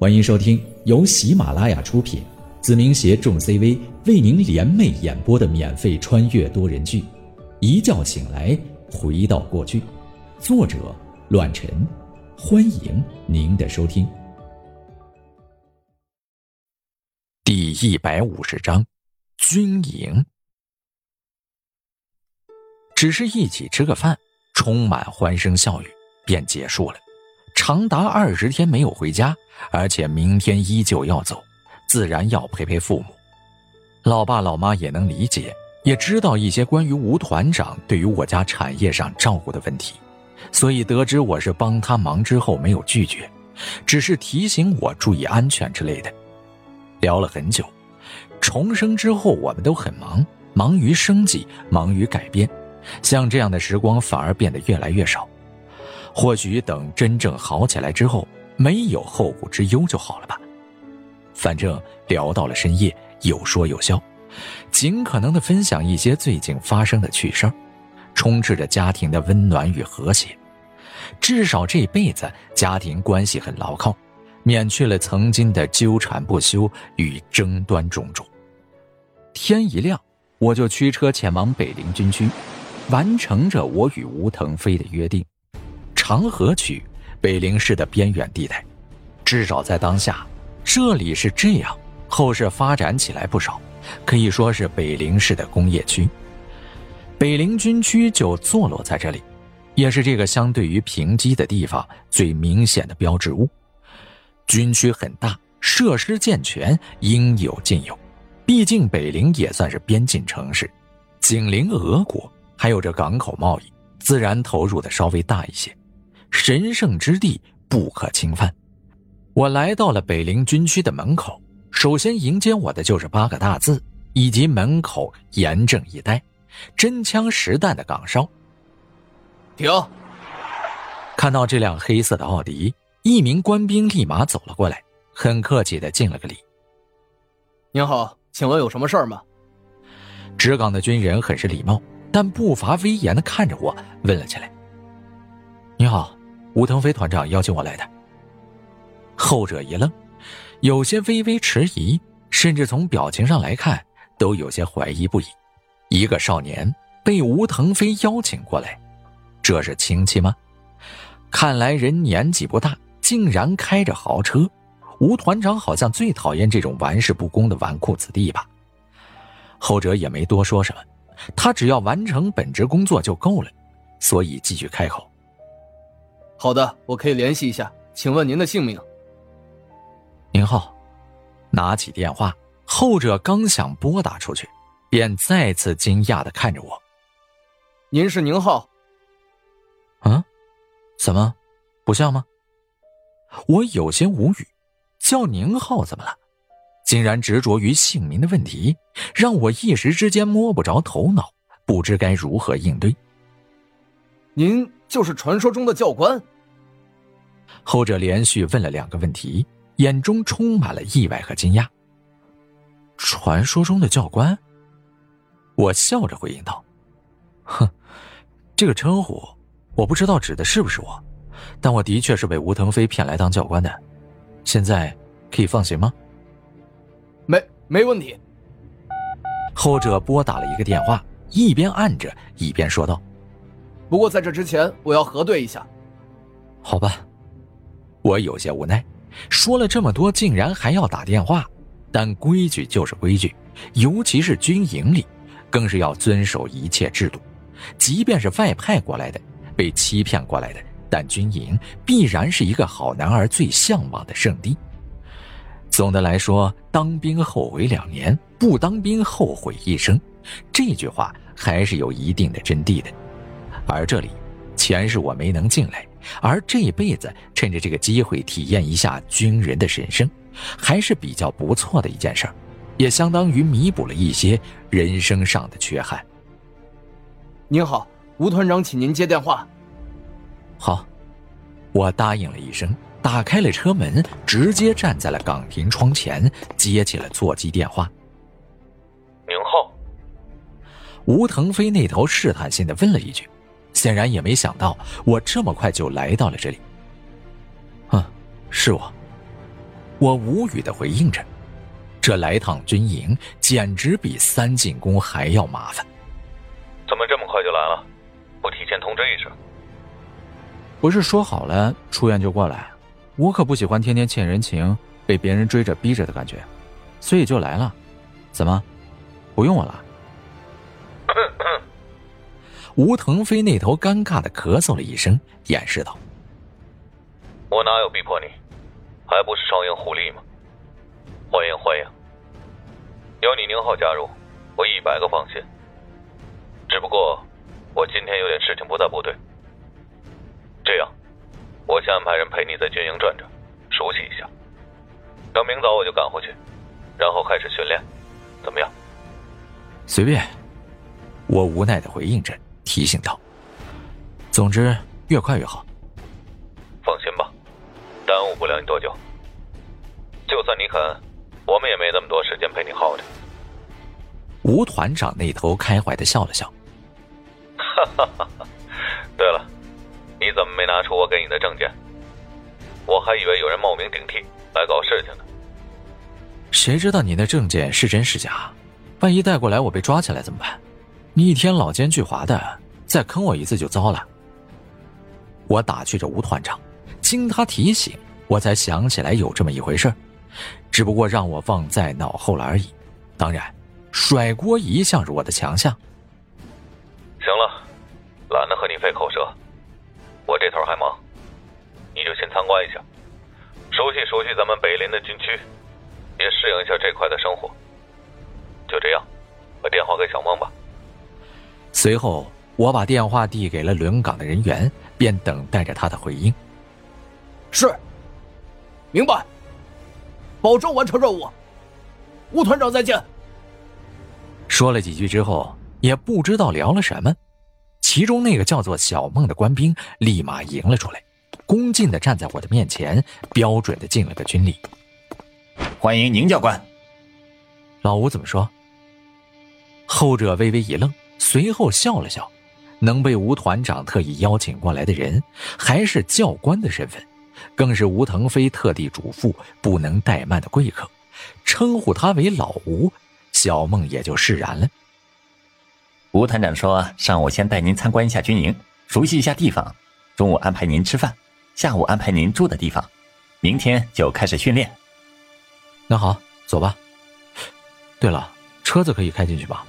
欢迎收听由喜马拉雅出品，子明携众 CV 为您联袂演播的免费穿越多人剧《一觉醒来回到过去》，作者：乱臣。欢迎您的收听。第一百五十章，军营。只是一起吃个饭，充满欢声笑语，便结束了。长达二十天没有回家，而且明天依旧要走，自然要陪陪父母。老爸老妈也能理解，也知道一些关于吴团长对于我家产业上照顾的问题，所以得知我是帮他忙之后，没有拒绝，只是提醒我注意安全之类的。聊了很久，重生之后我们都很忙，忙于生计，忙于改变，像这样的时光反而变得越来越少。或许等真正好起来之后，没有后顾之忧就好了吧。反正聊到了深夜，有说有笑，尽可能的分享一些最近发生的趣事儿，充斥着家庭的温暖与和谐。至少这辈子家庭关系很牢靠，免去了曾经的纠缠不休与争端种种。天一亮，我就驱车前往北陵军区，完成着我与吴腾飞的约定。长河区，北陵市的边远地带，至少在当下，这里是这样。后世发展起来不少，可以说是北陵市的工业区。北陵军区就坐落在这里，也是这个相对于平基的地方最明显的标志物。军区很大，设施健全，应有尽有。毕竟北陵也算是边境城市，紧邻俄国，还有着港口贸易，自然投入的稍微大一些。神圣之地不可侵犯。我来到了北陵军区的门口，首先迎接我的就是八个大字以及门口严阵以待、真枪实弹的岗哨。停！看到这辆黑色的奥迪，一名官兵立马走了过来，很客气的敬了个礼。您好，请问有什么事儿吗？值岗的军人很是礼貌，但不乏威严的看着我，问了起来：“你好。”吴腾飞团长邀请我来的。后者一愣，有些微微迟疑，甚至从表情上来看，都有些怀疑不已。一个少年被吴腾飞邀请过来，这是亲戚吗？看来人年纪不大，竟然开着豪车。吴团长好像最讨厌这种玩世不恭的纨绔子弟吧？后者也没多说什么，他只要完成本职工作就够了，所以继续开口。好的，我可以联系一下。请问您的姓名？您好。拿起电话，后者刚想拨打出去，便再次惊讶的看着我。您是宁浩？啊？怎么？不像吗？我有些无语。叫宁浩怎么了？竟然执着于姓名的问题，让我一时之间摸不着头脑，不知该如何应对。您。就是传说中的教官。后者连续问了两个问题，眼中充满了意外和惊讶。传说中的教官，我笑着回应道：“哼，这个称呼我不知道指的是不是我，但我的确是被吴腾飞骗来当教官的。现在可以放行吗？”没没问题。后者拨打了一个电话，一边按着一边说道。不过在这之前，我要核对一下。好吧，我有些无奈，说了这么多，竟然还要打电话。但规矩就是规矩，尤其是军营里，更是要遵守一切制度。即便是外派过来的，被欺骗过来的，但军营必然是一个好男儿最向往的圣地。总的来说，当兵后悔两年，不当兵后悔一生，这句话还是有一定的真谛的。而这里，前世我没能进来，而这辈子趁着这个机会体验一下军人的神圣，还是比较不错的一件事儿，也相当于弥补了一些人生上的缺憾。您好，吴团长，请您接电话。好，我答应了一声，打开了车门，直接站在了岗亭窗前，接起了座机电话。宁浩，吴腾飞那头试探性的问了一句。显然也没想到我这么快就来到了这里。啊，是我。我无语的回应着。这来趟军营简直比三进宫还要麻烦。怎么这么快就来了？不提前通知一声？不是说好了出院就过来？我可不喜欢天天欠人情、被别人追着逼着的感觉，所以就来了。怎么，不用我了？吴腾飞那头尴尬的咳嗽了一声，掩饰道：“我哪有逼迫你？还不是双赢互利吗？欢迎欢迎，有你宁浩加入，我一百个放心。只不过我今天有点事情不在部队，这样，我先安排人陪你在军营转转，熟悉一下。等明早我就赶回去，然后开始训练，怎么样？随便。”我无奈的回应着。提醒道：“总之，越快越好。放心吧，耽误不了你多久。就算你肯，我们也没那么多时间陪你耗着。”吴团长那头开怀的笑了笑：“哈哈哈！对了，你怎么没拿出我给你的证件？我还以为有人冒名顶替来搞事情呢。谁知道你那证件是真是假？万一带过来我被抓起来怎么办？你一天老奸巨猾的。”再坑我一次就糟了。我打趣着吴团长，经他提醒，我才想起来有这么一回事只不过让我忘在脑后了而已。当然，甩锅一向是我的强项。行了，懒得和你费口舌，我这头还忙，你就先参观一下，熟悉熟悉咱们北林的军区，也适应一下这块的生活。就这样，把电话给小梦吧。随后。我把电话递给了轮岗的人员，便等待着他的回应。是，明白，保证完成任务。吴团长再见。说了几句之后，也不知道聊了什么，其中那个叫做小梦的官兵立马迎了出来，恭敬的站在我的面前，标准的敬了个军礼。欢迎宁教官。老吴怎么说？后者微微一愣，随后笑了笑。能被吴团长特意邀请过来的人，还是教官的身份，更是吴腾飞特地嘱咐不能怠慢的贵客，称呼他为老吴，小梦也就释然了。吴团长说：“上午先带您参观一下军营，熟悉一下地方，中午安排您吃饭，下午安排您住的地方，明天就开始训练。”那好，走吧。对了，车子可以开进去吗？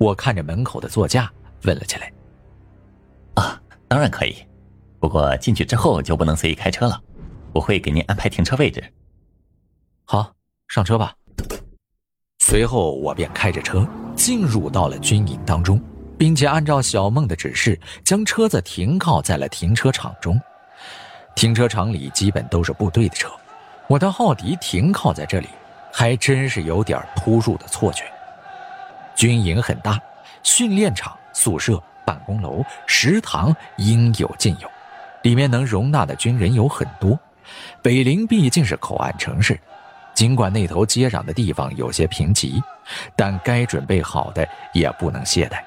我看着门口的座驾。问了起来。啊，当然可以，不过进去之后就不能随意开车了，我会给您安排停车位置。好，上车吧。随后我便开着车进入到了军营当中，并且按照小梦的指示，将车子停靠在了停车场中。停车场里基本都是部队的车，我的奥迪停靠在这里，还真是有点突入的错觉。军营很大，训练场。宿舍、办公楼、食堂应有尽有，里面能容纳的军人有很多。北陵毕竟是口岸城市，尽管那头接壤的地方有些贫瘠，但该准备好的也不能懈怠。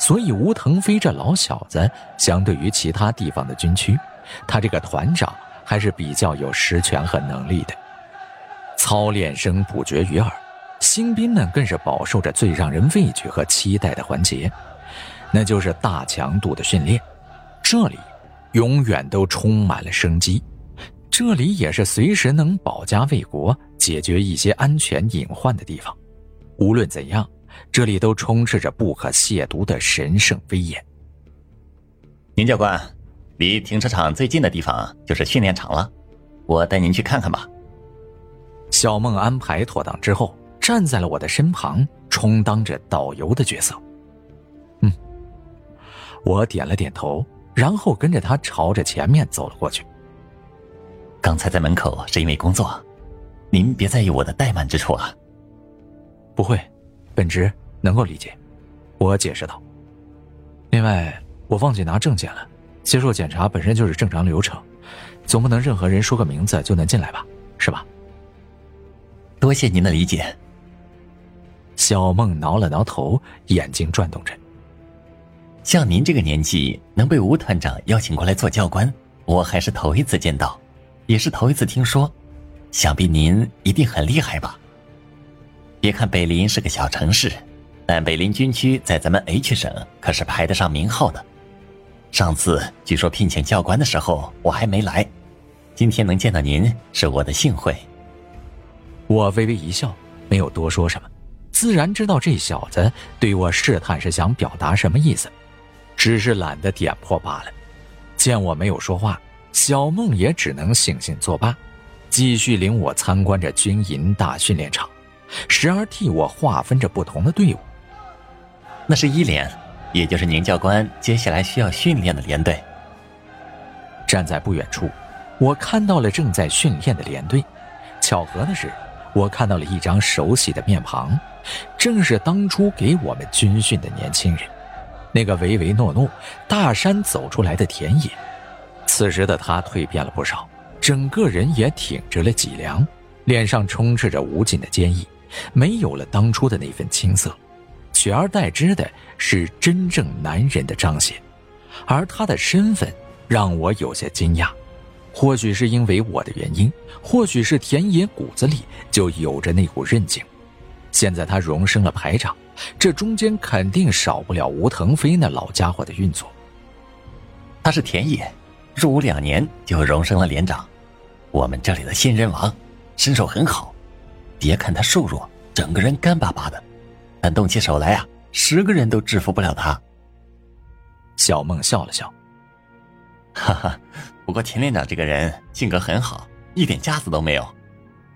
所以吴腾飞这老小子，相对于其他地方的军区，他这个团长还是比较有实权和能力的。操练声不绝于耳，新兵们更是饱受着最让人畏惧和期待的环节。那就是大强度的训练，这里永远都充满了生机，这里也是随时能保家卫国、解决一些安全隐患的地方。无论怎样，这里都充斥着不可亵渎的神圣威严。宁教官，离停车场最近的地方就是训练场了，我带您去看看吧。小梦安排妥当之后，站在了我的身旁，充当着导游的角色。嗯我点了点头，然后跟着他朝着前面走了过去。刚才在门口是因为工作，您别在意我的怠慢之处啊。不会，本职能够理解。我解释道。另外，我忘记拿证件了。接受检查本身就是正常流程，总不能任何人说个名字就能进来吧？是吧？多谢您的理解。小梦挠了挠头，眼睛转动着。像您这个年纪能被吴团长邀请过来做教官，我还是头一次见到，也是头一次听说。想必您一定很厉害吧？别看北林是个小城市，但北林军区在咱们 H 省可是排得上名号的。上次据说聘请教官的时候我还没来，今天能见到您是我的幸会。我微微一笑，没有多说什么，自然知道这小子对我试探是想表达什么意思，只是懒得点破罢了。见我没有说话，小梦也只能悻悻作罢，继续领我参观着军营大训练场，时而替我划分着不同的队伍。那是一连，也就是宁教官接下来需要训练的连队。站在不远处，我看到了正在训练的连队。巧合的是。我看到了一张熟悉的面庞，正是当初给我们军训的年轻人，那个唯唯诺诺、大山走出来的田野。此时的他蜕变了不少，整个人也挺直了脊梁，脸上充斥着无尽的坚毅，没有了当初的那份青涩，取而代之的是真正男人的彰显。而他的身份让我有些惊讶。或许是因为我的原因，或许是田野骨子里就有着那股韧劲。现在他荣升了排长，这中间肯定少不了吴腾飞那老家伙的运作。他是田野，入伍两年就荣升了连长，我们这里的新人王，身手很好。别看他瘦弱，整个人干巴巴的，但动起手来啊，十个人都制服不了他。小梦笑了笑，哈哈。不过田连长这个人性格很好，一点架子都没有，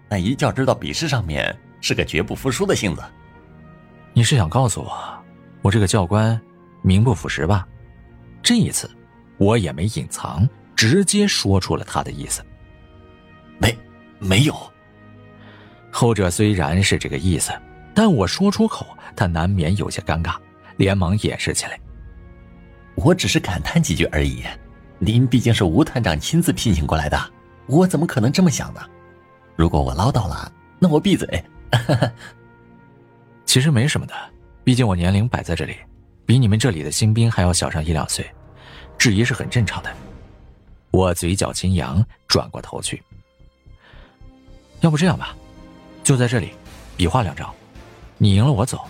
但一较知道比试上面是个绝不服输的性子。你是想告诉我，我这个教官名不副实吧？这一次，我也没隐藏，直接说出了他的意思。没，没有。后者虽然是这个意思，但我说出口，他难免有些尴尬，连忙掩饰起来。我只是感叹几句而已。您毕竟是吴团长亲自聘请过来的，我怎么可能这么想呢？如果我唠叨了，那我闭嘴。其实没什么的，毕竟我年龄摆在这里，比你们这里的新兵还要小上一两岁，质疑是很正常的。我嘴角轻扬，转过头去。要不这样吧，就在这里，比划两招，你赢了我走，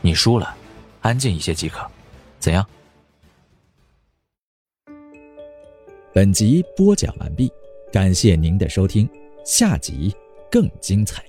你输了，安静一些即可，怎样？本集播讲完毕，感谢您的收听，下集更精彩。